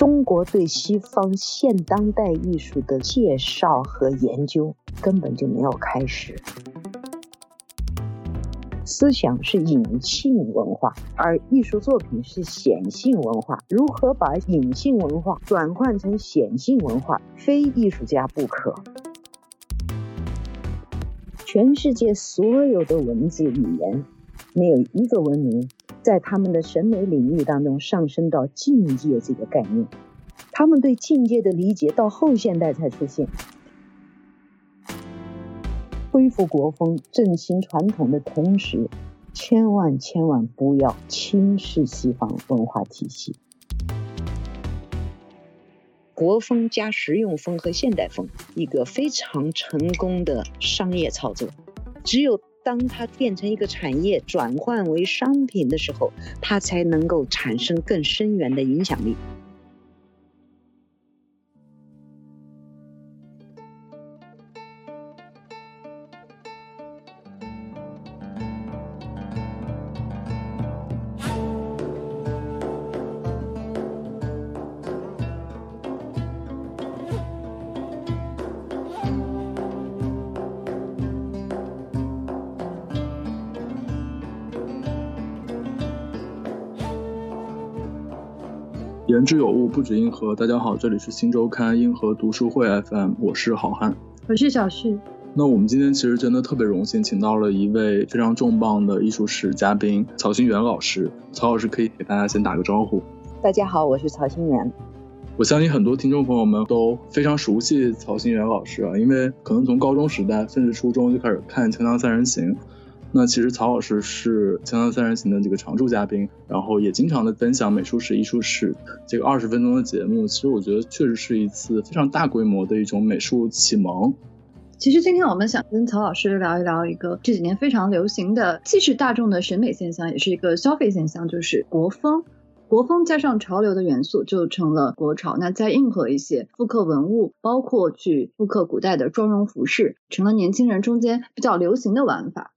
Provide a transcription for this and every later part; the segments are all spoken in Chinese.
中国对西方现当代艺术的介绍和研究根本就没有开始。思想是隐性文化，而艺术作品是显性文化。如何把隐性文化转换成显性文化，非艺术家不可。全世界所有的文字语言，没有一个文明在他们的审美领域当中上升到境界这个概念。他们对境界的理解到后现代才出现。恢复国风、振兴传统的同时，千万千万不要轻视西方文化体系。国风加实用风和现代风，一个非常成功的商业操作。只有当它变成一个产业，转换为商品的时候，它才能够产生更深远的影响力。言之有物，不止硬核。大家好，这里是新周刊硬核读书会 FM，我是好汉，我是小旭。那我们今天其实真的特别荣幸，请到了一位非常重磅的艺术史嘉宾曹新元老师。曹老师可以给大家先打个招呼。大家好，我是曹新元。我相信很多听众朋友们都非常熟悉曹新元老师啊，因为可能从高中时代甚至初中就开始看《锵锵三人行》。那其实曹老师是《锵锵三人行》的这个常驻嘉宾，然后也经常的分享美术史、艺术史这个二十分钟的节目。其实我觉得确实是一次非常大规模的一种美术启蒙。其实今天我们想跟曹老师聊一聊一个这几年非常流行的，既是大众的审美现象，也是一个消费现象，就是国风。国风加上潮流的元素，就成了国潮。那再硬核一些，复刻文物，包括去复刻古代的妆容服饰，成了年轻人中间比较流行的玩法。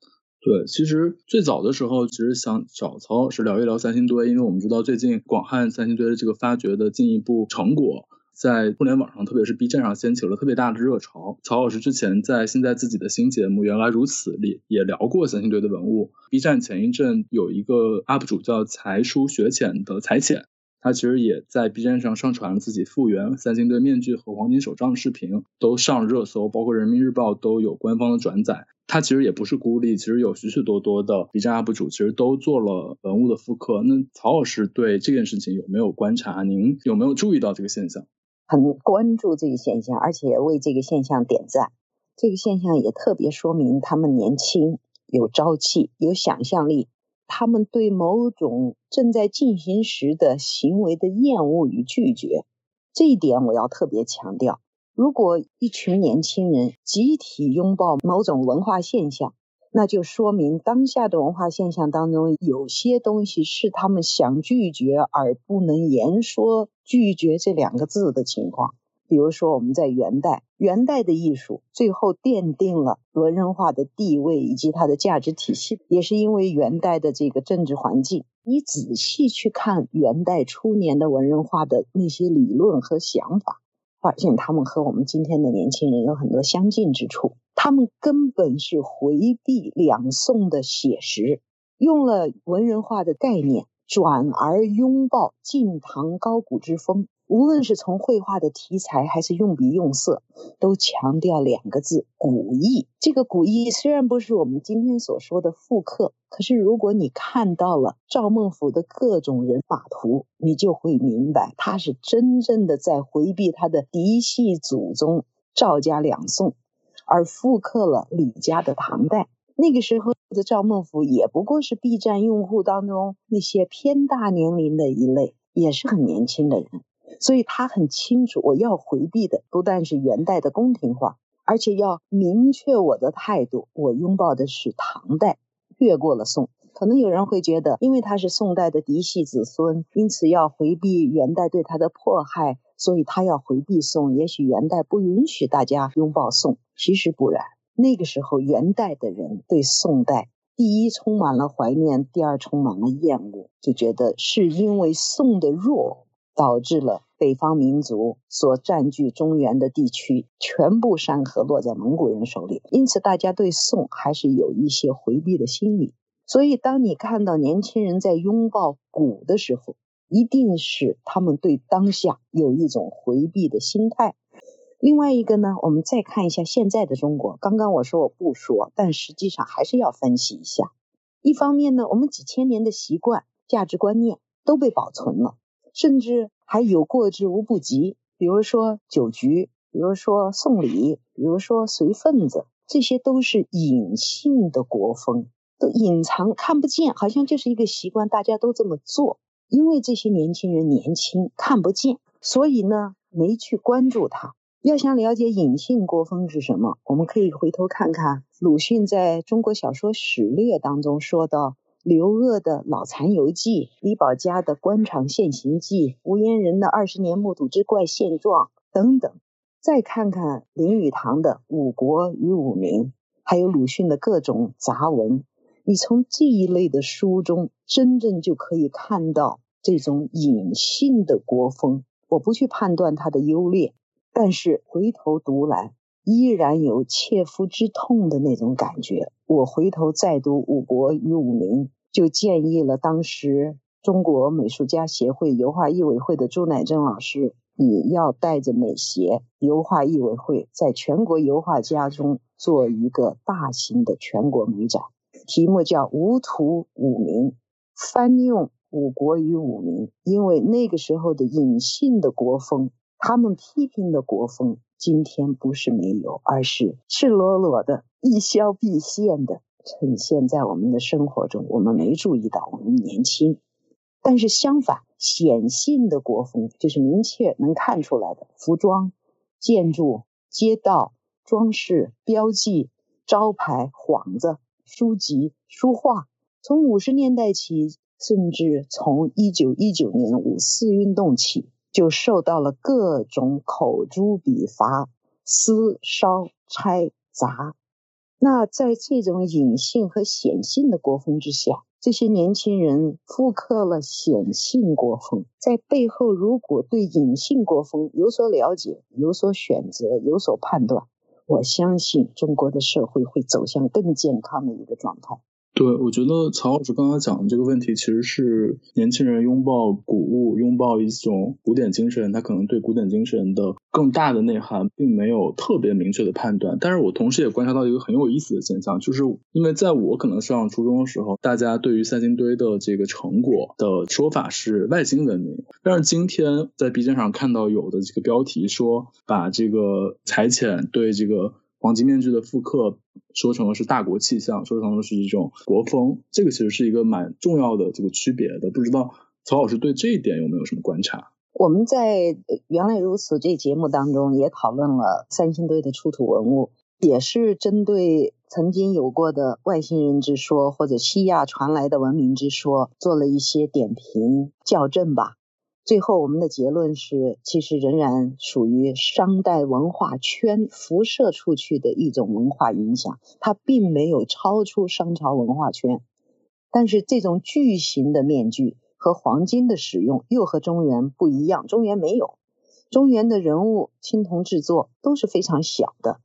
对，其实最早的时候，其实想找曹老师聊一聊三星堆，因为我们知道最近广汉三星堆的这个发掘的进一步成果，在互联网上，特别是 B 站上掀起了特别大的热潮。曹老师之前在现在自己的新节目《原来如此》里也聊过三星堆的文物。B 站前一阵有一个 UP 主叫才疏学浅的才浅，他其实也在 B 站上上传了自己复原三星堆面具和黄金手杖的视频，都上热搜，包括人民日报都有官方的转载。他其实也不是孤立，其实有许许多多的 B 站 UP 主，其实都做了文物的复刻。那曹老师对这件事情有没有观察？您有没有注意到这个现象？很关注这个现象，而且为这个现象点赞。这个现象也特别说明他们年轻、有朝气、有想象力。他们对某种正在进行时的行为的厌恶与拒绝，这一点我要特别强调。如果一群年轻人集体拥抱某种文化现象，那就说明当下的文化现象当中有些东西是他们想拒绝而不能言说拒绝这两个字的情况。比如说，我们在元代，元代的艺术最后奠定了文人画的地位以及它的价值体系，也是因为元代的这个政治环境。你仔细去看元代初年的文人画的那些理论和想法。发现他们和我们今天的年轻人有很多相近之处。他们根本是回避两宋的写实，用了文人画的概念，转而拥抱晋唐高古之风。无论是从绘画的题材还是用笔用色，都强调两个字：古意。这个古意虽然不是我们今天所说的复刻，可是如果你看到了赵孟頫的各种人马图，你就会明白，他是真正的在回避他的嫡系祖宗赵家两宋，而复刻了李家的唐代。那个时候的赵孟頫也不过是 B 站用户当中那些偏大年龄的一类，也是很年轻的人。所以他很清楚，我要回避的不但是元代的宫廷画，而且要明确我的态度，我拥抱的是唐代，越过了宋。可能有人会觉得，因为他是宋代的嫡系子孙，因此要回避元代对他的迫害，所以他要回避宋。也许元代不允许大家拥抱宋，其实不然。那个时候，元代的人对宋代，第一充满了怀念，第二充满了厌恶，就觉得是因为宋的弱。导致了北方民族所占据中原的地区，全部山河落在蒙古人手里，因此大家对宋还是有一些回避的心理。所以，当你看到年轻人在拥抱古的时候，一定是他们对当下有一种回避的心态。另外一个呢，我们再看一下现在的中国。刚刚我说我不说，但实际上还是要分析一下。一方面呢，我们几千年的习惯、价值观念都被保存了，甚至还有过之无不及。比如说酒局，比如说送礼，比如说随份子，这些都是隐性的国风，都隐藏看不见，好像就是一个习惯，大家都这么做。因为这些年轻人年轻看不见，所以呢没去关注他。要想了解隐性国风是什么，我们可以回头看看鲁迅在中国小说史略当中说到刘鹗的《老残游记》，李保家的《官场现形记》，吴彦人的《二十年目睹之怪现状》等等。再看看林语堂的《五国与五民》，还有鲁迅的各种杂文，你从这一类的书中，真正就可以看到。这种隐性的国风，我不去判断它的优劣，但是回头读来，依然有切肤之痛的那种感觉。我回头再读《五国与五民》，就建议了当时中国美术家协会油画艺委会的朱乃正老师，也要带着美协油画艺委会，在全国油画家中做一个大型的全国美展，题目叫《无图五民》，翻用。五国与五民，因为那个时候的隐性的国风，他们批评的国风，今天不是没有，而是赤裸裸的、一消必现的呈现在我们的生活中。我们没注意到，我们年轻。但是相反，显性的国风就是明确能看出来的服装、建筑、街道、装饰、标记、招牌、幌子、书籍、书画，从五十年代起。甚至从一九一九年五四运动起，就受到了各种口诛笔伐、撕烧拆砸。那在这种隐性和显性的国风之下，这些年轻人复刻了显性国风，在背后如果对隐性国风有所了解、有所选择、有所判断，我相信中国的社会会走向更健康的一个状态。对，我觉得曹老师刚刚讲的这个问题，其实是年轻人拥抱古物、拥抱一种古典精神，他可能对古典精神的更大的内涵，并没有特别明确的判断。但是我同时也观察到一个很有意思的现象，就是因为在我可能上初中的时候，大家对于三星堆的这个成果的说法是外星文明，但是今天在 B 站上看到有的这个标题说，把这个财浅对这个。黄金面具的复刻说成了是大国气象，说成了是一种国风，这个其实是一个蛮重要的这个区别的。不知道曹老师对这一点有没有什么观察？我们在原来如此这节目当中也讨论了三星堆的出土文物，也是针对曾经有过的外星人之说或者西亚传来的文明之说做了一些点评校正吧。最后，我们的结论是，其实仍然属于商代文化圈辐射出去的一种文化影响，它并没有超出商朝文化圈。但是，这种巨型的面具和黄金的使用又和中原不一样，中原没有，中原的人物青铜制作都是非常小的。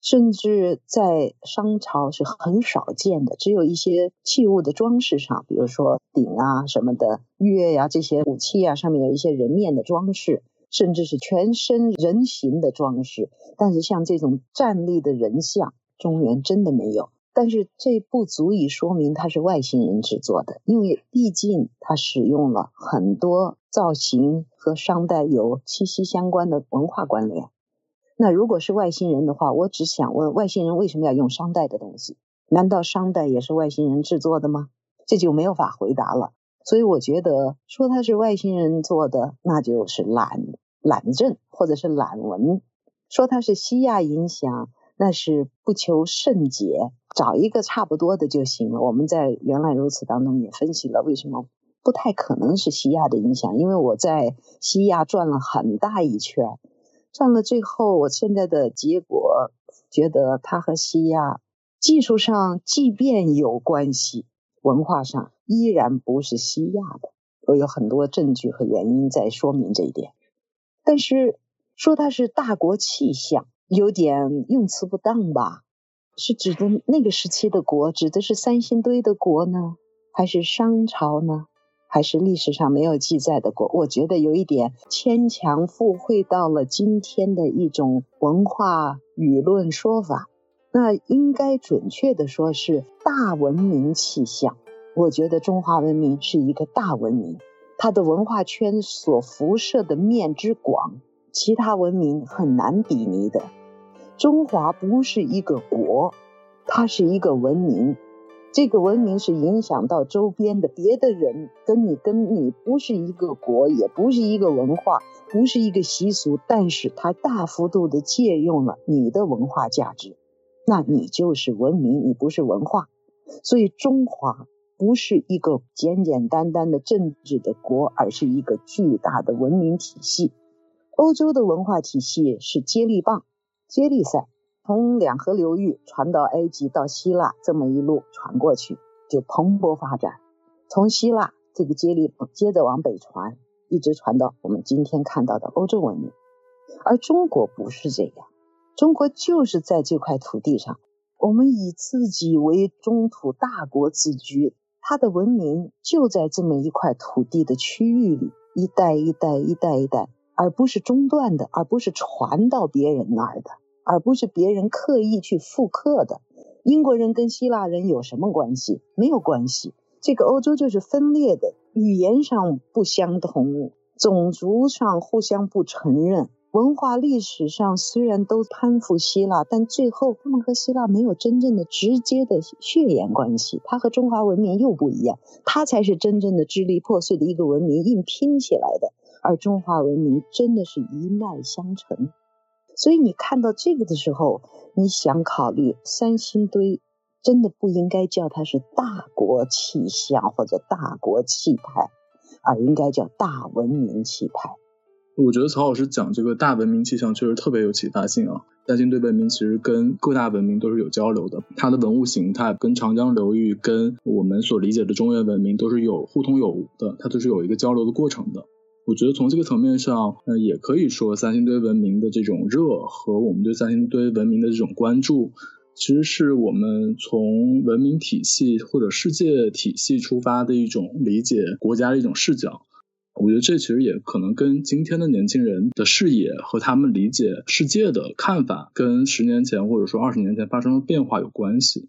甚至在商朝是很少见的，只有一些器物的装饰上，比如说鼎啊什么的，钺呀这些武器啊上面有一些人面的装饰，甚至是全身人形的装饰。但是像这种站立的人像，中原真的没有。但是这不足以说明它是外星人制作的，因为毕竟它使用了很多造型和商代有息息相关的文化关联。那如果是外星人的话，我只想问：外星人为什么要用商代的东西？难道商代也是外星人制作的吗？这就没有法回答了。所以我觉得说它是外星人做的，那就是懒懒政或者是懒文；说它是西亚影响，那是不求甚解，找一个差不多的就行了。我们在原来如此当中也分析了为什么不太可能是西亚的影响，因为我在西亚转了很大一圈。上了最后，我现在的结果觉得它和西亚技术上即便有关系，文化上依然不是西亚的。我有很多证据和原因在说明这一点。但是说它是大国气象，有点用词不当吧？是指的那个时期的国，指的是三星堆的国呢，还是商朝呢？还是历史上没有记载的国？我觉得有一点牵强附会到了今天的一种文化舆论说法。那应该准确的说是大文明气象。我觉得中华文明是一个大文明，它的文化圈所辐射的面之广，其他文明很难比拟的。中华不是一个国，它是一个文明。这个文明是影响到周边的别的人，跟你跟你不是一个国，也不是一个文化，不是一个习俗，但是它大幅度的借用了你的文化价值，那你就是文明，你不是文化。所以中华不是一个简简单单的政治的国，而是一个巨大的文明体系。欧洲的文化体系是接力棒。接力赛从两河流域传到埃及到希腊，这么一路传过去就蓬勃发展。从希腊这个接力接着往北传，一直传到我们今天看到的欧洲文明。而中国不是这样，中国就是在这块土地上，我们以自己为中土大国自居，它的文明就在这么一块土地的区域里，一代一代一代一代。而不是中断的，而不是传到别人那儿的，而不是别人刻意去复刻的。英国人跟希腊人有什么关系？没有关系。这个欧洲就是分裂的，语言上不相同，种族上互相不承认，文化历史上虽然都攀附希腊，但最后他们和希腊没有真正的直接的血缘关系。它和中华文明又不一样，它才是真正的支离破碎的一个文明硬拼起来的。而中华文明真的是一脉相承，所以你看到这个的时候，你想考虑三星堆，真的不应该叫它是大国气象或者大国气派，而应该叫大文明气派。我觉得曹老师讲这个大文明气象确实特别有启发性啊！三星堆文明其实跟各大文明都是有交流的，它的文物形态跟长江流域、跟我们所理解的中原文明都是有互通有无的，它都是有一个交流的过程的。我觉得从这个层面上，呃，也可以说三星堆文明的这种热和我们对三星堆文明的这种关注，其实是我们从文明体系或者世界体系出发的一种理解国家的一种视角。我觉得这其实也可能跟今天的年轻人的视野和他们理解世界的看法，跟十年前或者说二十年前发生的变化有关系。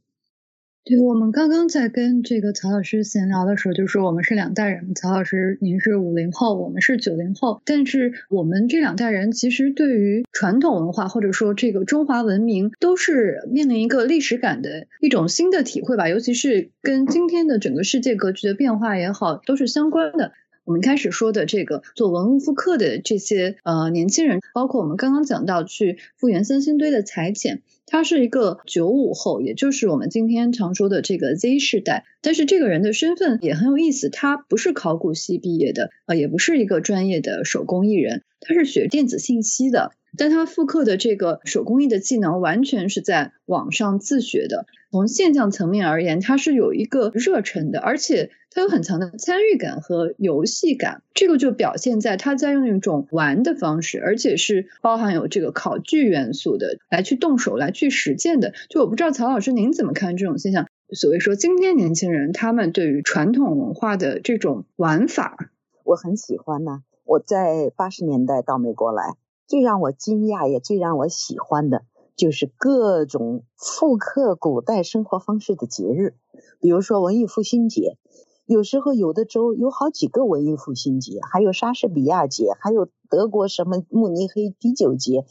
我们刚刚在跟这个曹老师闲聊的时候，就说我们是两代人。曹老师，您是五零后，我们是九零后。但是我们这两代人其实对于传统文化或者说这个中华文明，都是面临一个历史感的一种新的体会吧。尤其是跟今天的整个世界格局的变化也好，都是相关的。我们开始说的这个做文物复刻的这些呃年轻人，包括我们刚刚讲到去复原三星堆的裁剪。他是一个九五后，也就是我们今天常说的这个 Z 世代。但是这个人的身份也很有意思，他不是考古系毕业的，呃，也不是一个专业的手工艺人，他是学电子信息的。但他复刻的这个手工艺的技能，完全是在网上自学的。从现象层面而言，他是有一个热忱的，而且他有很强的参与感和游戏感。这个就表现在他在用一种玩的方式，而且是包含有这个考据元素的，来去动手来去实践的。就我不知道曹老师您怎么看这种现象？所谓说今天年轻人他们对于传统文化的这种玩法，我很喜欢呢。我在八十年代到美国来。最让我惊讶也最让我喜欢的就是各种复刻古代生活方式的节日，比如说文艺复兴节，有时候有的州有好几个文艺复兴节，还有莎士比亚节，还有德国什么慕尼黑啤酒节。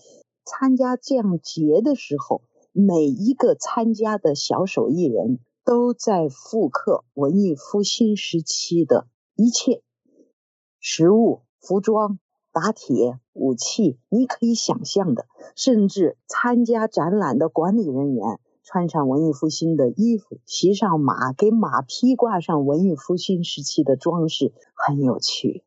参加这样节的时候，每一个参加的小手艺人都在复刻文艺复兴时期的一切食物、服装。打铁、武器，你可以想象的，甚至参加展览的管理人员穿上文艺复兴的衣服，骑上马，给马匹挂上文艺复兴时期的装饰，很有趣。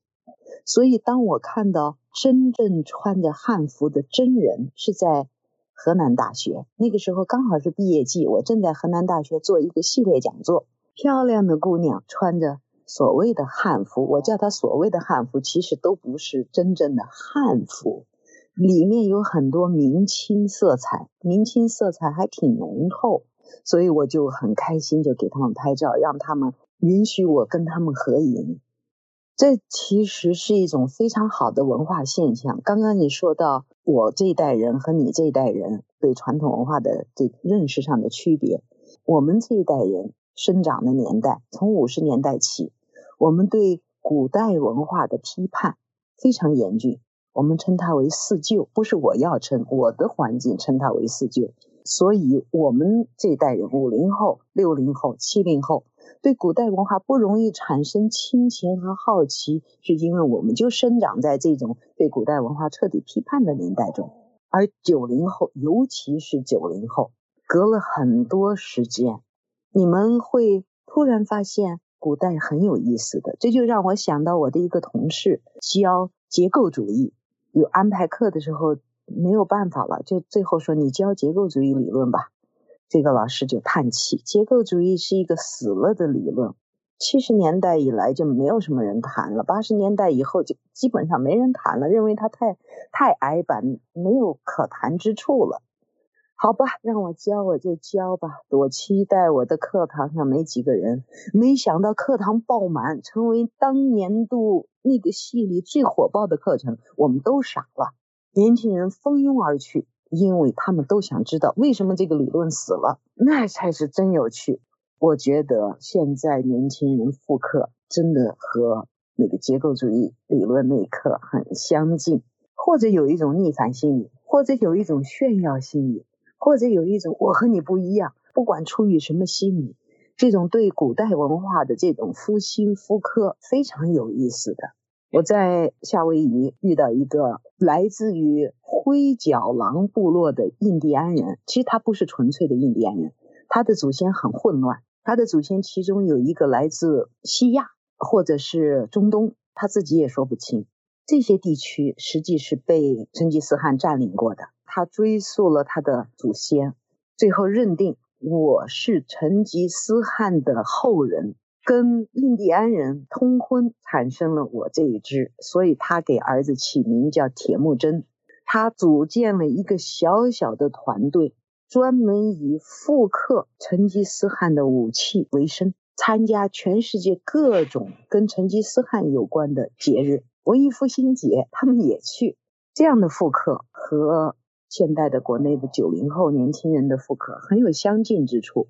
所以，当我看到真正穿着汉服的真人是在河南大学，那个时候刚好是毕业季，我正在河南大学做一个系列讲座，漂亮的姑娘穿着。所谓的汉服，我叫它所谓的汉服，其实都不是真正的汉服，里面有很多明清色彩，明清色彩还挺浓厚，所以我就很开心，就给他们拍照，让他们允许我跟他们合影。这其实是一种非常好的文化现象。刚刚你说到我这一代人和你这一代人对传统文化的这认识上的区别，我们这一代人生长的年代，从五十年代起，我们对古代文化的批判非常严峻，我们称它为四旧，不是我要称，我的环境称它为四旧。所以，我们这一代人，五零后、六零后、七零后。对古代文化不容易产生亲情和好奇，是因为我们就生长在这种对古代文化彻底批判的年代中。而九零后，尤其是九零后，隔了很多时间，你们会突然发现古代很有意思的。这就让我想到我的一个同事教结构主义，有安排课的时候没有办法了，就最后说你教结构主义理论吧。这个老师就叹气：“结构主义是一个死了的理论，七十年代以来就没有什么人谈了，八十年代以后就基本上没人谈了，认为它太太矮板，没有可谈之处了。好吧，让我教我就教吧，我期待我的课堂上没几个人，没想到课堂爆满，成为当年度那个系里最火爆的课程，我们都傻了，年轻人蜂拥而去。”因为他们都想知道为什么这个理论死了，那才是真有趣。我觉得现在年轻人复刻真的和那个结构主义理论那一刻很相近，或者有一种逆反心理，或者有一种炫耀心理，或者有一种我和你不一样。不管出于什么心理，这种对古代文化的这种复兴复刻非常有意思的。我在夏威夷遇到一个来自于灰角狼部落的印第安人，其实他不是纯粹的印第安人，他的祖先很混乱，他的祖先其中有一个来自西亚或者是中东，他自己也说不清。这些地区实际是被成吉思汗占领过的，他追溯了他的祖先，最后认定我是成吉思汗的后人。跟印第安人通婚，产生了我这一支，所以他给儿子起名叫铁木真。他组建了一个小小的团队，专门以复刻成吉思汗的武器为生，参加全世界各种跟成吉思汗有关的节日，文艺复兴节他们也去。这样的复刻和现代的国内的九零后年轻人的复刻很有相近之处。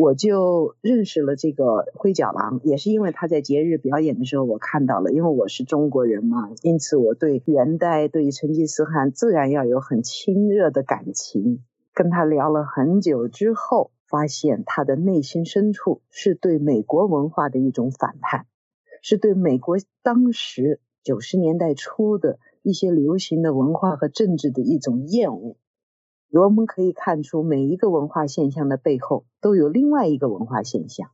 我就认识了这个灰脚狼，也是因为他在节日表演的时候我看到了，因为我是中国人嘛，因此我对元代对于成吉思汗自然要有很亲热的感情。跟他聊了很久之后，发现他的内心深处是对美国文化的一种反叛，是对美国当时九十年代初的一些流行的文化和政治的一种厌恶。我们可以看出，每一个文化现象的背后都有另外一个文化现象。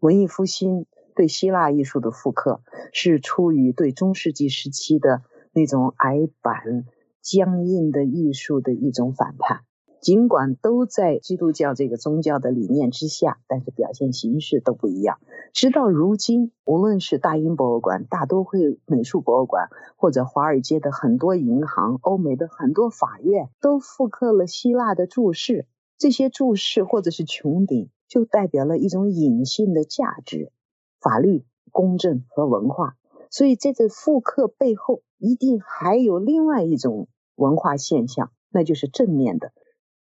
文艺复兴对希腊艺术的复刻，是出于对中世纪时期的那种矮板、僵硬的艺术的一种反叛。尽管都在基督教这个宗教的理念之下，但是表现形式都不一样。直到如今，无论是大英博物馆、大都会美术博物馆，或者华尔街的很多银行、欧美的很多法院，都复刻了希腊的注释。这些注释或者是穹顶，就代表了一种隐性的价值：法律、公正和文化。所以，在这复刻背后，一定还有另外一种文化现象，那就是正面的。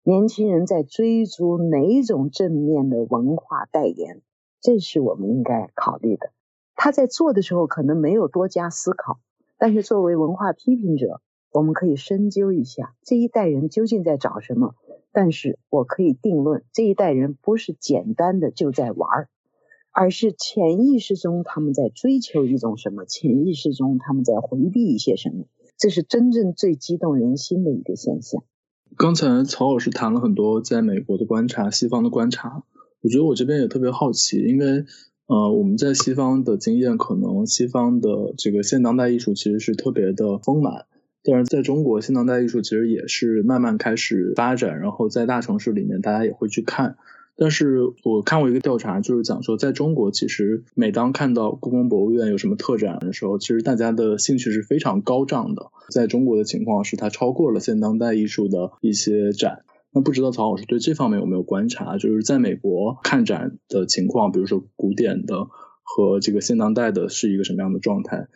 年轻人在追逐哪种正面的文化代言，这是我们应该考虑的。他在做的时候可能没有多加思考，但是作为文化批评者，我们可以深究一下这一代人究竟在找什么。但是我可以定论，这一代人不是简单的就在玩儿，而是潜意识中他们在追求一种什么，潜意识中他们在回避一些什么，这是真正最激动人心的一个现象。刚才曹老师谈了很多在美国的观察，西方的观察，我觉得我这边也特别好奇，因为呃我们在西方的经验，可能西方的这个现当代艺术其实是特别的丰满，但是在中国现当代艺术其实也是慢慢开始发展，然后在大城市里面大家也会去看，但是我看过一个调查，就是讲说，在中国，其实每当看到故宫博物院有什么特展的时候，其实大家的兴趣是非常高涨的。在中国的情况是，它超过了现当代艺术的一些展。那不知道曹老师对这方面有没有观察？就是在美国看展的情况，比如说古典的和这个现当代的是一个什么样的状态？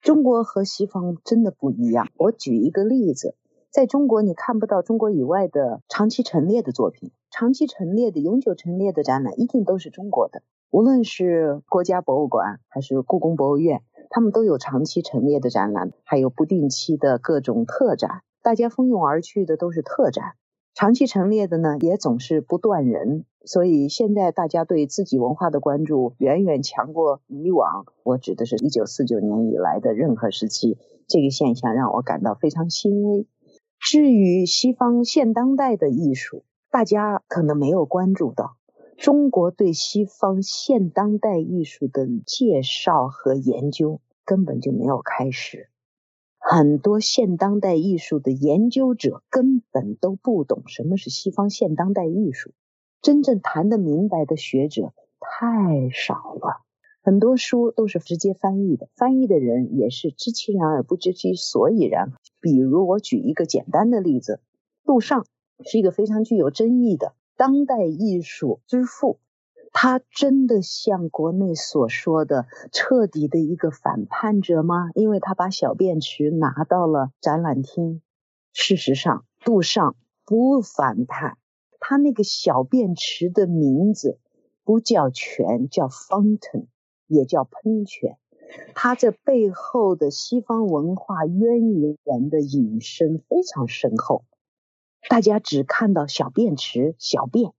中国和西方真的不一样。我举一个例子。在中国，你看不到中国以外的长期陈列的作品，长期陈列的、永久陈列的展览一定都是中国的。无论是国家博物馆还是故宫博物院，他们都有长期陈列的展览，还有不定期的各种特展。大家蜂拥而去的都是特展，长期陈列的呢也总是不断人。所以现在大家对自己文化的关注远远强过以往。我指的是一九四九年以来的任何时期，这个现象让我感到非常欣慰。至于西方现当代的艺术，大家可能没有关注到，中国对西方现当代艺术的介绍和研究根本就没有开始。很多现当代艺术的研究者根本都不懂什么是西方现当代艺术，真正谈得明白的学者太少了。很多书都是直接翻译的，翻译的人也是知其然而不知其所以然。比如，我举一个简单的例子，杜尚是一个非常具有争议的当代艺术之父，他真的像国内所说的彻底的一个反叛者吗？因为他把小便池拿到了展览厅。事实上，杜尚不反叛，他那个小便池的名字不叫泉，叫 fountain。也叫喷泉，他这背后的西方文化渊源的引申非常深厚。大家只看到小便池、小便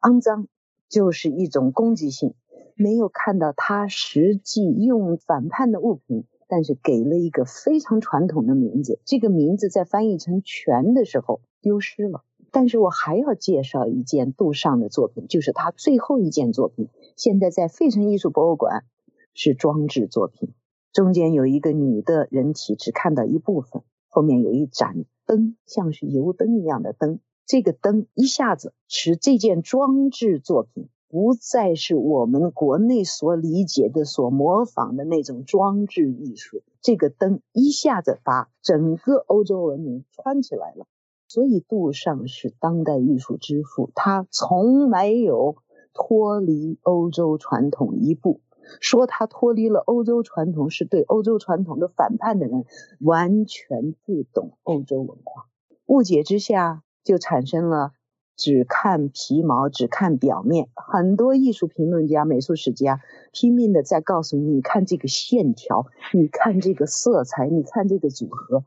肮脏，就是一种攻击性，没有看到他实际用反叛的物品，但是给了一个非常传统的名字。这个名字在翻译成泉的时候丢失了。但是我还要介绍一件杜尚的作品，就是他最后一件作品。现在在费城艺术博物馆是装置作品，中间有一个女的人体，只看到一部分，后面有一盏灯，像是油灯一样的灯。这个灯一下子使这件装置作品不再是我们国内所理解的、所模仿的那种装置艺术。这个灯一下子把整个欧洲文明穿起来了。所以杜尚是当代艺术之父，他从没有。脱离欧洲传统一步，说他脱离了欧洲传统，是对欧洲传统的反叛的人，完全不懂欧洲文化，误解之下就产生了只看皮毛、只看表面。很多艺术评论家、美术史家拼命的在告诉你：你看这个线条，你看这个色彩，你看这个组合，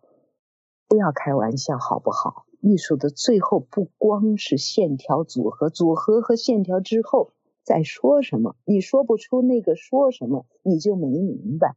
不要开玩笑，好不好？艺术的最后不光是线条组合，组合和线条之后在说什么，你说不出那个说什么，你就没明白。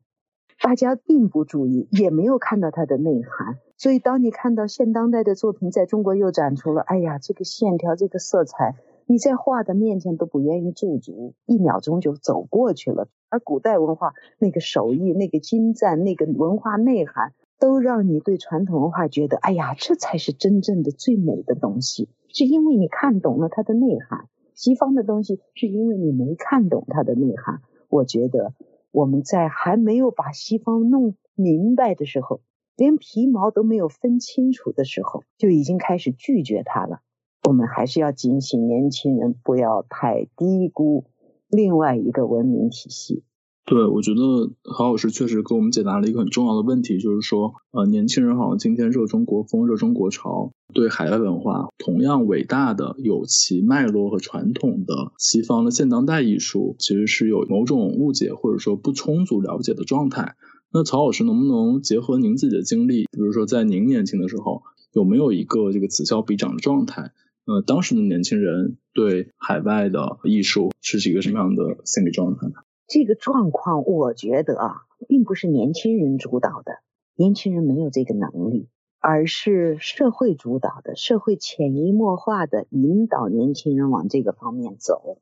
大家并不注意，也没有看到它的内涵。所以，当你看到现当代的作品在中国又展出了，哎呀，这个线条，这个色彩，你在画的面前都不愿意驻足，一秒钟就走过去了。而古代文化那个手艺、那个精湛、那个文化内涵。都让你对传统文化觉得，哎呀，这才是真正的最美的东西，是因为你看懂了它的内涵。西方的东西是因为你没看懂它的内涵。我觉得我们在还没有把西方弄明白的时候，连皮毛都没有分清楚的时候，就已经开始拒绝它了。我们还是要警醒年轻人，不要太低估另外一个文明体系。对，我觉得何老师确实给我们解答了一个很重要的问题，就是说，呃，年轻人好像今天热中国风、热中国潮，对海外文化同样伟大的、有其脉络和传统的西方的现当代艺术，其实是有某种误解或者说不充足了解的状态。那曹老师能不能结合您自己的经历，比如说在您年轻的时候，有没有一个这个此消彼长的状态？呃，当时的年轻人对海外的艺术是一个什么样的心理状态呢？这个状况，我觉得啊，并不是年轻人主导的，年轻人没有这个能力，而是社会主导的，社会潜移默化的引导年轻人往这个方面走。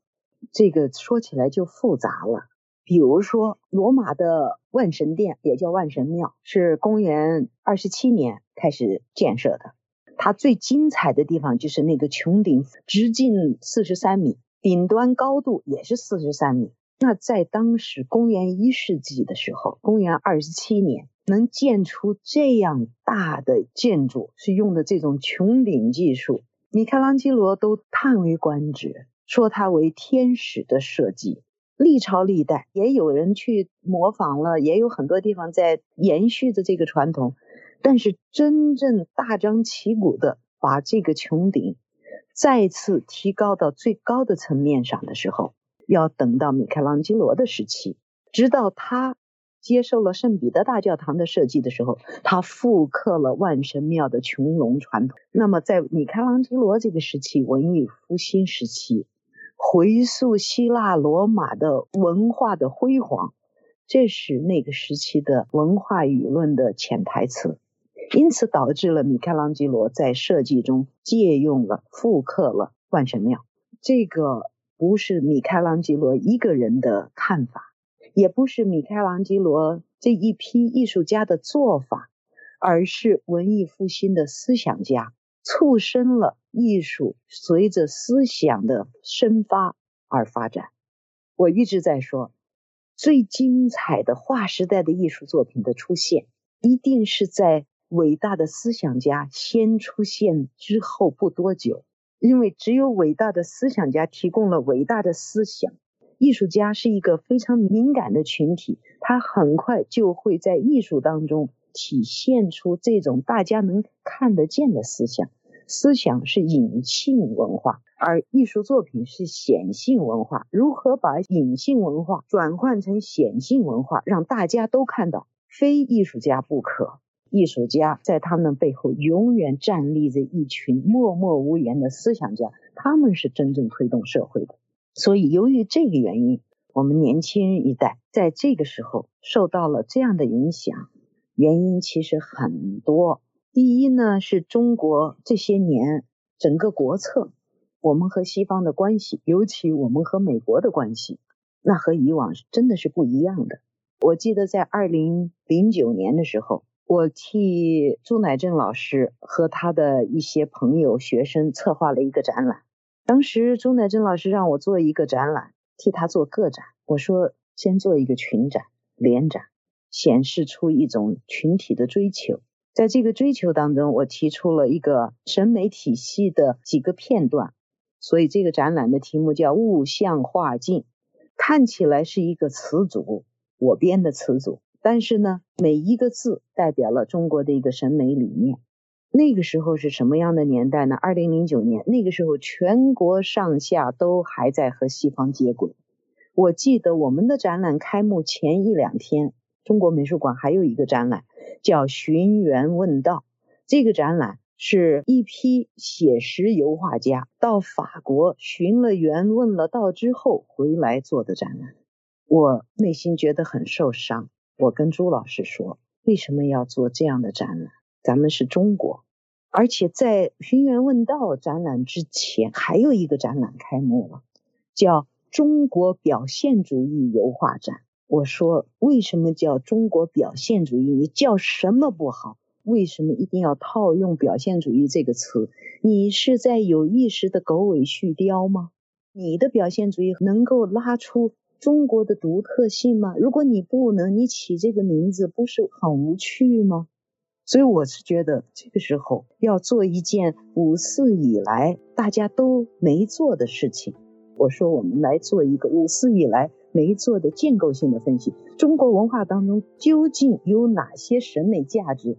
这个说起来就复杂了。比如说，罗马的万神殿也叫万神庙，是公元二十七年开始建设的。它最精彩的地方就是那个穹顶直径四十三米。顶端高度也是四十三米。那在当时公元一世纪的时候，公元二十七年，能建出这样大的建筑，是用的这种穹顶技术，米开朗基罗都叹为观止，说它为天使的设计。历朝历代也有人去模仿了，也有很多地方在延续着这个传统。但是真正大张旗鼓的把这个穹顶再次提高到最高的层面上的时候，要等到米开朗基罗的时期。直到他接受了圣彼得大教堂的设计的时候，他复刻了万神庙的穹隆传统。那么在米开朗基罗这个时期，文艺复兴时期。回溯希腊罗马的文化的辉煌，这是那个时期的文化舆论的潜台词，因此导致了米开朗基罗在设计中借用了、复刻了万神庙。这个不是米开朗基罗一个人的看法，也不是米开朗基罗这一批艺术家的做法，而是文艺复兴的思想家。促生了艺术随着思想的生发而发展。我一直在说，最精彩的划时代的艺术作品的出现，一定是在伟大的思想家先出现之后不多久。因为只有伟大的思想家提供了伟大的思想，艺术家是一个非常敏感的群体，他很快就会在艺术当中体现出这种大家能看得见的思想。思想是隐性文化，而艺术作品是显性文化。如何把隐性文化转换成显性文化，让大家都看到，非艺术家不可。艺术家在他们背后永远站立着一群默默无言的思想家，他们是真正推动社会的。所以，由于这个原因，我们年轻人一代在这个时候受到了这样的影响，原因其实很多。第一呢，是中国这些年整个国策，我们和西方的关系，尤其我们和美国的关系，那和以往是真的是不一样的。我记得在二零零九年的时候，我替朱乃正老师和他的一些朋友、学生策划了一个展览。当时朱乃正老师让我做一个展览，替他做个展。我说先做一个群展、联展，显示出一种群体的追求。在这个追求当中，我提出了一个审美体系的几个片段，所以这个展览的题目叫“物象画境”，看起来是一个词组，我编的词组，但是呢，每一个字代表了中国的一个审美理念。那个时候是什么样的年代呢？二零零九年，那个时候全国上下都还在和西方接轨。我记得我们的展览开幕前一两天，中国美术馆还有一个展览。叫寻源问道，这个展览是一批写实油画家到法国寻了源问了道之后回来做的展览。我内心觉得很受伤。我跟朱老师说，为什么要做这样的展览？咱们是中国，而且在寻源问道展览之前，还有一个展览开幕了，叫中国表现主义油画展。我说，为什么叫中国表现主义？你叫什么不好？为什么一定要套用表现主义这个词？你是在有意识的狗尾续貂吗？你的表现主义能够拉出中国的独特性吗？如果你不能，你起这个名字不是很无趣吗？所以我是觉得，这个时候要做一件五四以来大家都没做的事情。我说，我们来做一个五四以来。没做的建构性的分析，中国文化当中究竟有哪些审美价值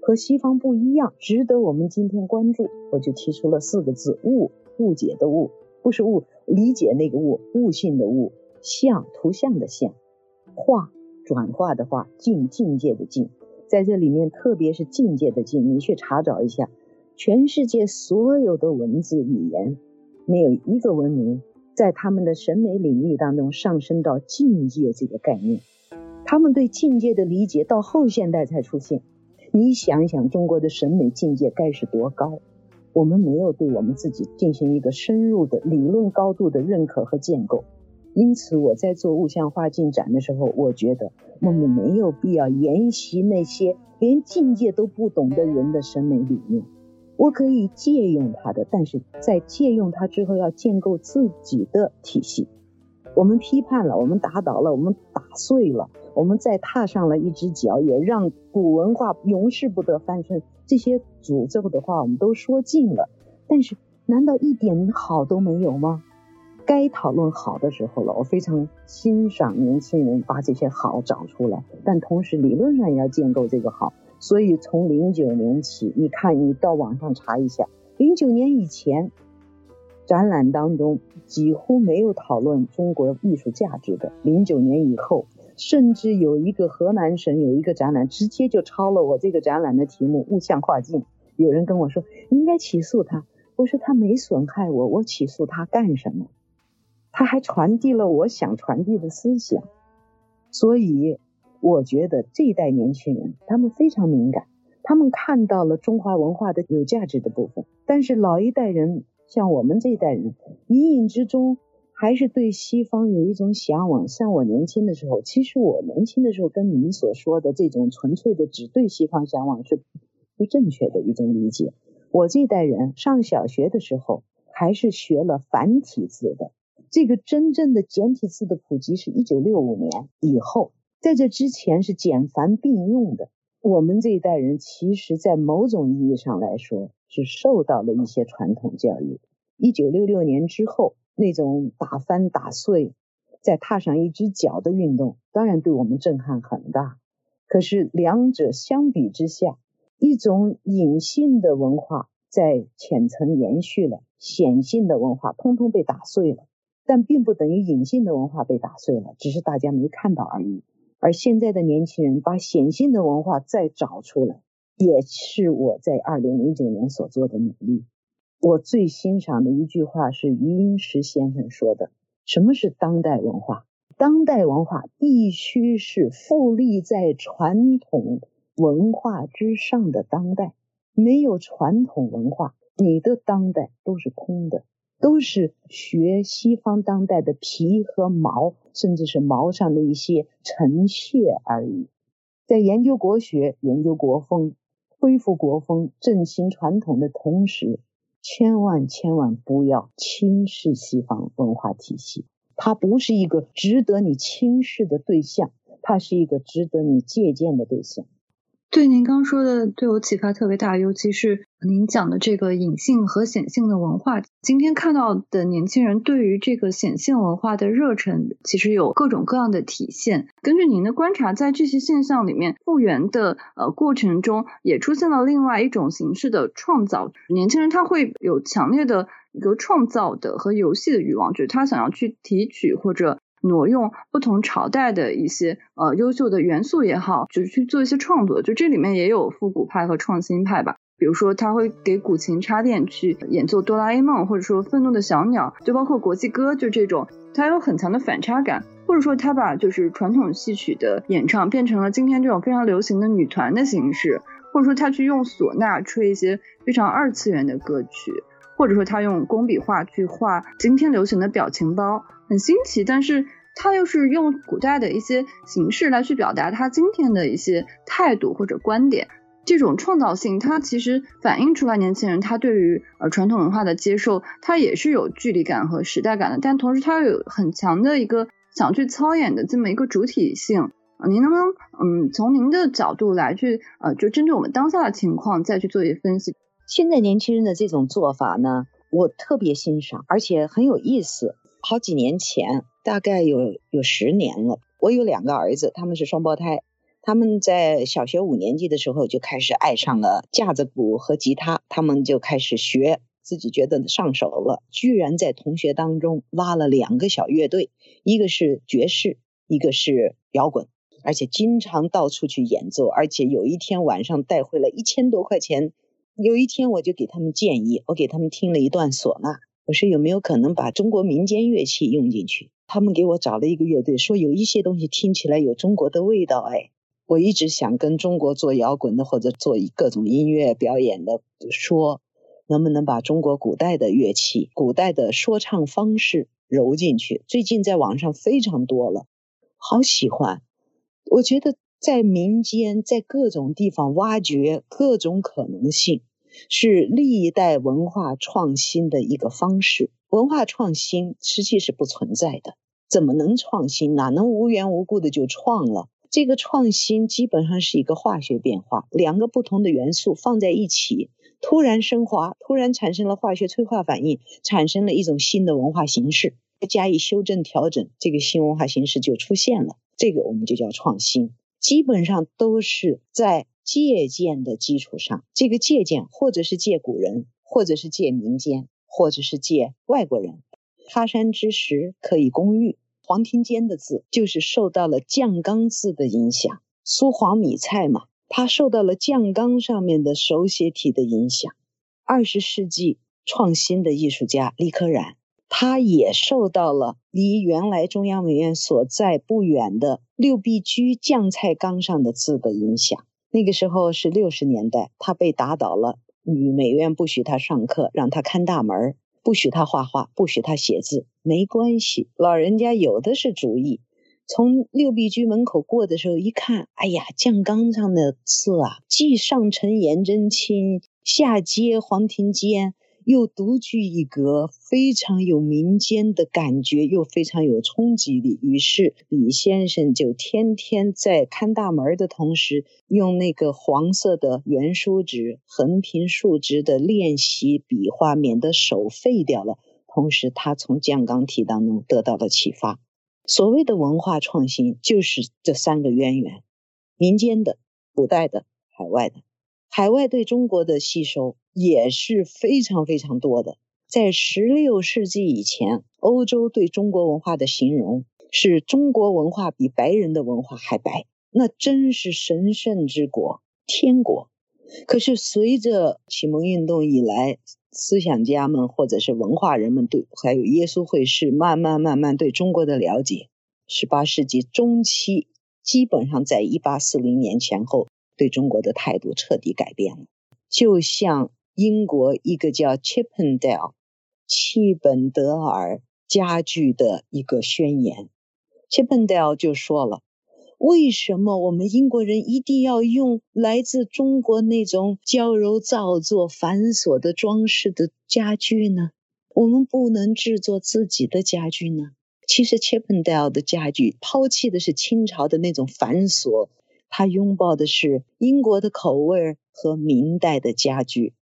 和西方不一样，值得我们今天关注？我就提出了四个字：误误解的误，不是误理解那个误，悟性的悟，像图像的像，化转化的化，境境界的境，在这里面特别是境界的境，你去查找一下，全世界所有的文字语言，没有一个文明。在他们的审美领域当中上升到境界这个概念，他们对境界的理解到后现代才出现。你想想，中国的审美境界该是多高？我们没有对我们自己进行一个深入的理论高度的认可和建构。因此，我在做物象化进展的时候，我觉得我们没有必要沿袭那些连境界都不懂的人的审美理念。我可以借用他的，但是在借用他之后，要建构自己的体系。我们批判了，我们打倒了，我们打碎了，我们再踏上了一只脚，也让古文化永世不得翻身。这些诅咒的话，我们都说尽了，但是难道一点好都没有吗？该讨论好的时候了，我非常欣赏年轻人把这些好找出来，但同时理论上也要建构这个好。所以从零九年起，你看，你到网上查一下，零九年以前展览当中几乎没有讨论中国艺术价值的。零九年以后，甚至有一个河南省有一个展览，直接就抄了我这个展览的题目《物象画境》。有人跟我说，应该起诉他。我说他没损害我，我起诉他干什么？他还传递了我想传递的思想，所以我觉得这一代年轻人他们非常敏感，他们看到了中华文化的有价值的部分。但是老一代人，像我们这一代人，隐隐之中还是对西方有一种向往。像我年轻的时候，其实我年轻的时候跟你们所说的这种纯粹的只对西方向往是不正确的一种理解。我这一代人上小学的时候，还是学了繁体字的。这个真正的简体字的普及是一九六五年以后，在这之前是简繁并用的。我们这一代人，其实在某种意义上来说，是受到了一些传统教育。一九六六年之后，那种打翻打碎，再踏上一只脚的运动，当然对我们震撼很大。可是两者相比之下，一种隐性的文化在浅层延续了，显性的文化通通被打碎了。但并不等于隐性的文化被打碎了，只是大家没看到而已。而现在的年轻人把显性的文化再找出来，也是我在二零零九年所做的努力。我最欣赏的一句话是余英时先生说的：“什么是当代文化？当代文化必须是富立在传统文化之上的当代。没有传统文化，你的当代都是空的。”都是学西方当代的皮和毛，甚至是毛上的一些陈屑而已。在研究国学、研究国风、恢复国风、振兴传统的同时，千万千万不要轻视西方文化体系。它不是一个值得你轻视的对象，它是一个值得你借鉴的对象。对您刚说的，对我启发特别大，尤其是您讲的这个隐性和显性的文化。今天看到的年轻人对于这个显性文化的热忱，其实有各种各样的体现。根据您的观察，在这些现象里面，复原的呃过程中，也出现了另外一种形式的创造。年轻人他会有强烈的一个创造的和游戏的欲望，就是他想要去提取或者。挪用不同朝代的一些呃优秀的元素也好，就是去做一些创作，就这里面也有复古派和创新派吧。比如说他会给古琴插电去演奏哆啦 A 梦，或者说愤怒的小鸟，就包括国际歌，就这种，它有很强的反差感。或者说他把就是传统戏曲的演唱变成了今天这种非常流行的女团的形式，或者说他去用唢呐吹一些非常二次元的歌曲，或者说他用工笔画去画今天流行的表情包。很新奇，但是他又是用古代的一些形式来去表达他今天的一些态度或者观点。这种创造性，它其实反映出来年轻人他对于呃传统文化的接受，他也是有距离感和时代感的。但同时，他有很强的一个想去操演的这么一个主体性。您能不能嗯从您的角度来去呃就针对我们当下的情况再去做一些分析？现在年轻人的这种做法呢，我特别欣赏，而且很有意思。好几年前，大概有有十年了。我有两个儿子，他们是双胞胎。他们在小学五年级的时候就开始爱上了架子鼓和吉他，他们就开始学，自己觉得上手了，居然在同学当中拉了两个小乐队，一个是爵士，一个是摇滚，而且经常到处去演奏。而且有一天晚上带回了一千多块钱。有一天我就给他们建议，我给他们听了一段唢呐。我说有没有可能把中国民间乐器用进去？他们给我找了一个乐队，说有一些东西听起来有中国的味道。哎，我一直想跟中国做摇滚的或者做各种音乐表演的说，能不能把中国古代的乐器、古代的说唱方式揉进去？最近在网上非常多了，好喜欢。我觉得在民间，在各种地方挖掘各种可能性。是历代文化创新的一个方式。文化创新实际是不存在的，怎么能创新？哪能无缘无故的就创了？这个创新基本上是一个化学变化，两个不同的元素放在一起，突然升华，突然产生了化学催化反应，产生了一种新的文化形式，加以修正调整，这个新文化形式就出现了。这个我们就叫创新，基本上都是在借鉴的基础上，这个借鉴或者是借古人，或者是借民间。或者是借外国人，他山之石可以攻玉。黄庭坚的字就是受到了酱缸字的影响，苏黄米菜嘛，他受到了酱缸上面的手写体的影响。二十世纪创新的艺术家李可染，他也受到了离原来中央美院所在不远的六必居酱菜缸上的字的影响。那个时候是六十年代，他被打倒了。女美院不许他上课，让他看大门不许他画画，不许他写字。没关系，老人家有的是主意。从六必居门口过的时候，一看，哎呀，酱缸上的字啊，既上承颜真卿，下接黄庭坚。又独具一格，非常有民间的感觉，又非常有冲击力。于是李先生就天天在看大门的同时，用那个黄色的圆书纸横平竖直的练习笔画，免得手废掉了。同时，他从酱缸体当中得到了启发。所谓的文化创新，就是这三个渊源：民间的、古代的、海外的。海外对中国的吸收也是非常非常多的。在十六世纪以前，欧洲对中国文化的形容是中国文化比白人的文化还白，那真是神圣之国、天国。可是随着启蒙运动以来，思想家们或者是文化人们对，还有耶稣会士慢慢慢慢对中国的了解，十八世纪中期，基本上在一八四零年前后。对中国的态度彻底改变了，就像英国一个叫 Chippendale 契本德尔家具的一个宣言，Chippendale 就说了：为什么我们英国人一定要用来自中国那种娇柔造作、繁琐的装饰的家具呢？我们不能制作自己的家具呢？其实 Chippendale 的家具抛弃的是清朝的那种繁琐。他拥抱的是英国的口味和明代的家具。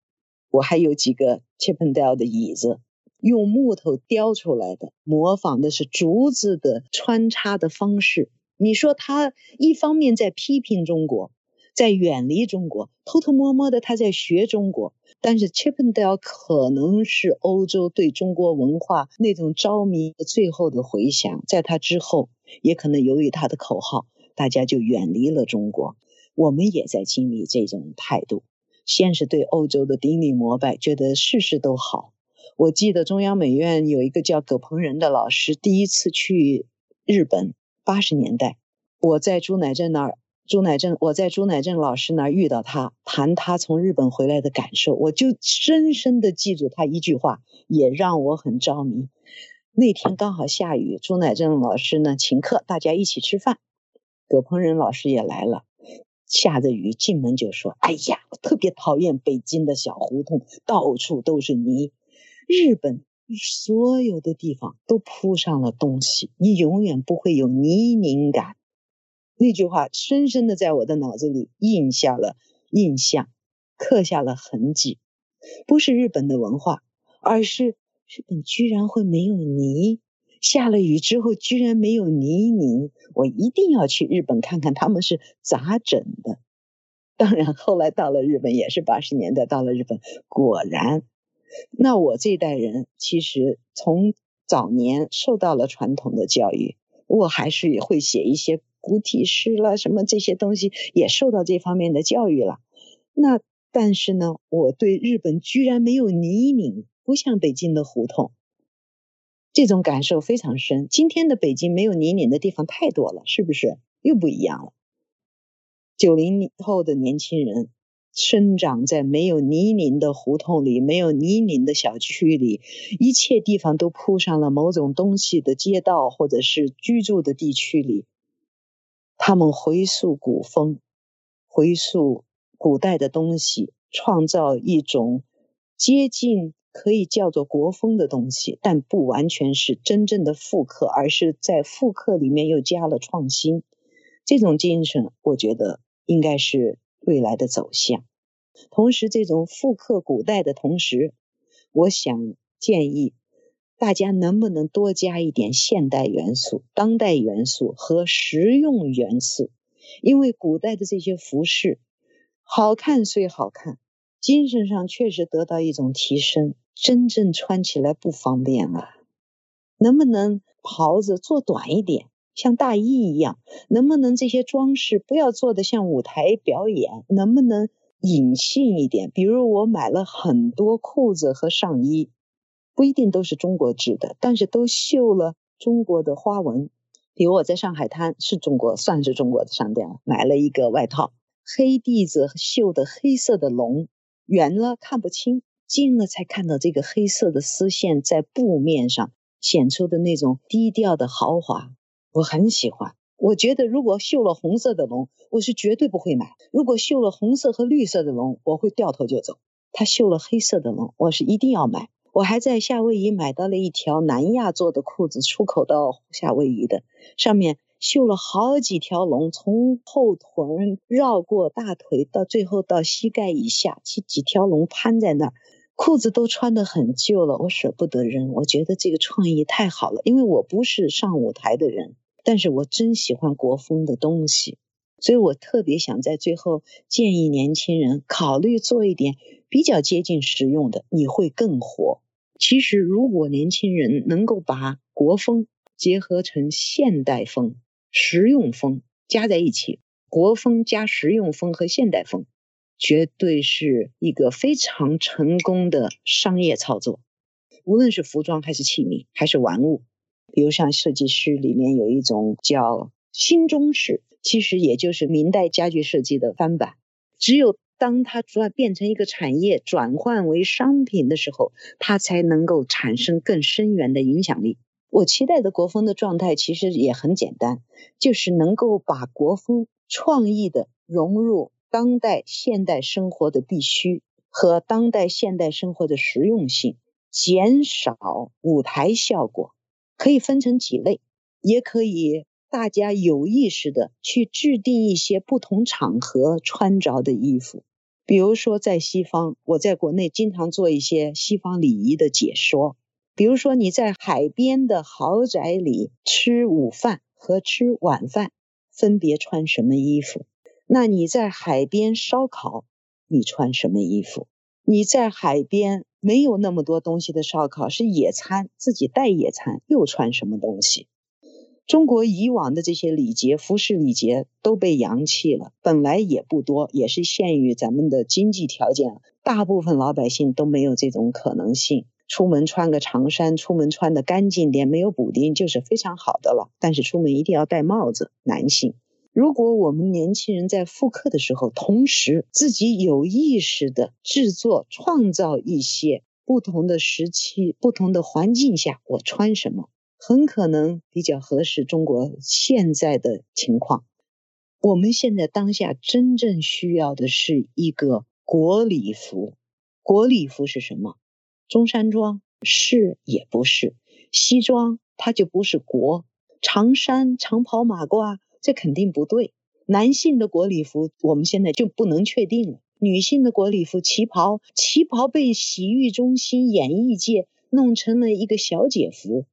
我还有几个 Chippendale 的椅子，用木头雕出来的，模仿的是竹子的穿插的方式。你说他一方面在批评中国，在远离中国，偷偷摸摸的他在学中国。但是 Chippendale 可能是欧洲对中国文化那种着迷的最后的回响，在他之后，也可能由于他的口号。大家就远离了中国，我们也在经历这种态度。先是对欧洲的顶礼膜拜，觉得事事都好。我记得中央美院有一个叫葛鹏仁的老师，第一次去日本，八十年代，我在朱乃正那儿，朱乃正，我在朱乃正老师那儿遇到他，谈他从日本回来的感受，我就深深的记住他一句话，也让我很着迷。那天刚好下雨，朱乃正老师呢请客，大家一起吃饭。葛鹏仁老师也来了，下着雨进门就说：“哎呀，我特别讨厌北京的小胡同，到处都是泥。日本所有的地方都铺上了东西，你永远不会有泥泞感。”那句话深深的在我的脑子里印下了印象，刻下了痕迹。不是日本的文化，而是日本居然会没有泥。下了雨之后，居然没有泥泞，我一定要去日本看看他们是咋整的。当然，后来到了日本，也是八十年代到了日本，果然。那我这代人其实从早年受到了传统的教育，我还是会写一些古体诗了，什么这些东西也受到这方面的教育了。那但是呢，我对日本居然没有泥泞，不像北京的胡同。这种感受非常深。今天的北京没有泥泞的地方太多了，是不是又不一样了？九零后的年轻人生长在没有泥泞的胡同里，没有泥泞的小区里，一切地方都铺上了某种东西的街道，或者是居住的地区里，他们回溯古风，回溯古代的东西，创造一种接近可以叫做国风的东西，但不完全是真正的复刻，而是在复刻里面又加了创新。这种精神，我觉得应该是未来的走向。同时，这种复刻古代的同时，我想建议大家能不能多加一点现代元素、当代元素和实用元素，因为古代的这些服饰好看虽好看，精神上确实得到一种提升，真正穿起来不方便啊。能不能袍子做短一点，像大衣一样？能不能这些装饰不要做的像舞台表演？能不能？隐性一点，比如我买了很多裤子和上衣，不一定都是中国制的，但是都绣了中国的花纹。比如我在上海滩是中国，算是中国的商店了，买了一个外套，黑地子绣的黑色的龙，远了看不清，近了才看到这个黑色的丝线在布面上显出的那种低调的豪华，我很喜欢。我觉得，如果绣了红色的龙，我是绝对不会买；如果绣了红色和绿色的龙，我会掉头就走。他绣了黑色的龙，我是一定要买。我还在夏威夷买到了一条南亚做的裤子，出口到夏威夷的，上面绣了好几条龙，从后臀绕过大腿，到最后到膝盖以下，几几条龙攀在那儿，裤子都穿得很旧了，我舍不得扔。我觉得这个创意太好了，因为我不是上舞台的人。但是我真喜欢国风的东西，所以我特别想在最后建议年轻人考虑做一点比较接近实用的，你会更火。其实，如果年轻人能够把国风结合成现代风、实用风加在一起，国风加实用风和现代风，绝对是一个非常成功的商业操作。无论是服装还是器皿还是玩物。比如像设计师里面有一种叫新中式，其实也就是明代家具设计的翻版。只有当它转变成一个产业，转换为商品的时候，它才能够产生更深远的影响力。我期待的国风的状态其实也很简单，就是能够把国风创意的融入当代现代生活的必须和当代现代生活的实用性，减少舞台效果。可以分成几类，也可以大家有意识的去制定一些不同场合穿着的衣服。比如说在西方，我在国内经常做一些西方礼仪的解说。比如说你在海边的豪宅里吃午饭和吃晚饭，分别穿什么衣服？那你在海边烧烤，你穿什么衣服？你在海边。没有那么多东西的烧烤是野餐，自己带野餐又穿什么东西？中国以往的这些礼节、服饰礼节都被洋气了，本来也不多，也是限于咱们的经济条件，大部分老百姓都没有这种可能性。出门穿个长衫，出门穿的干净点，没有补丁就是非常好的了。但是出门一定要戴帽子，男性。如果我们年轻人在复刻的时候，同时自己有意识的制作、创造一些不同的时期、不同的环境下，我穿什么，很可能比较合适中国现在的情况。我们现在当下真正需要的是一个国礼服。国礼服是什么？中山装是也不是，西装它就不是国，长衫、长袍、马褂。这肯定不对。男性的国礼服我们现在就不能确定了。女性的国礼服旗袍，旗袍被洗浴中心、演艺界弄成了一个小姐服。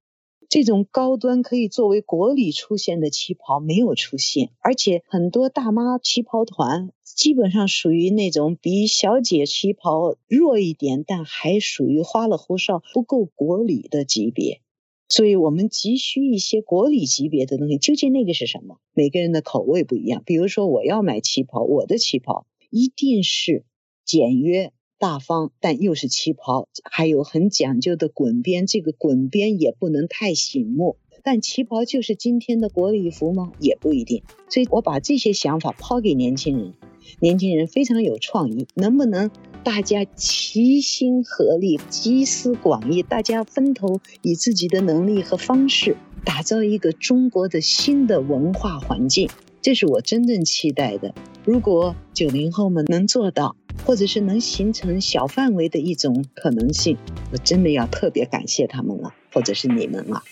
这种高端可以作为国礼出现的旗袍没有出现，而且很多大妈旗袍团基本上属于那种比小姐旗袍弱一点，但还属于花里胡哨、不够国礼的级别。所以我们急需一些国礼级别的东西，究竟那个是什么？每个人的口味不一样。比如说，我要买旗袍，我的旗袍一定是简约大方，但又是旗袍，还有很讲究的滚边，这个滚边也不能太醒目。但旗袍就是今天的国礼服吗？也不一定。所以我把这些想法抛给年轻人，年轻人非常有创意，能不能？大家齐心合力，集思广益，大家分头以自己的能力和方式，打造一个中国的新的文化环境，这是我真正期待的。如果九零后们能做到，或者是能形成小范围的一种可能性，我真的要特别感谢他们了，或者是你们了。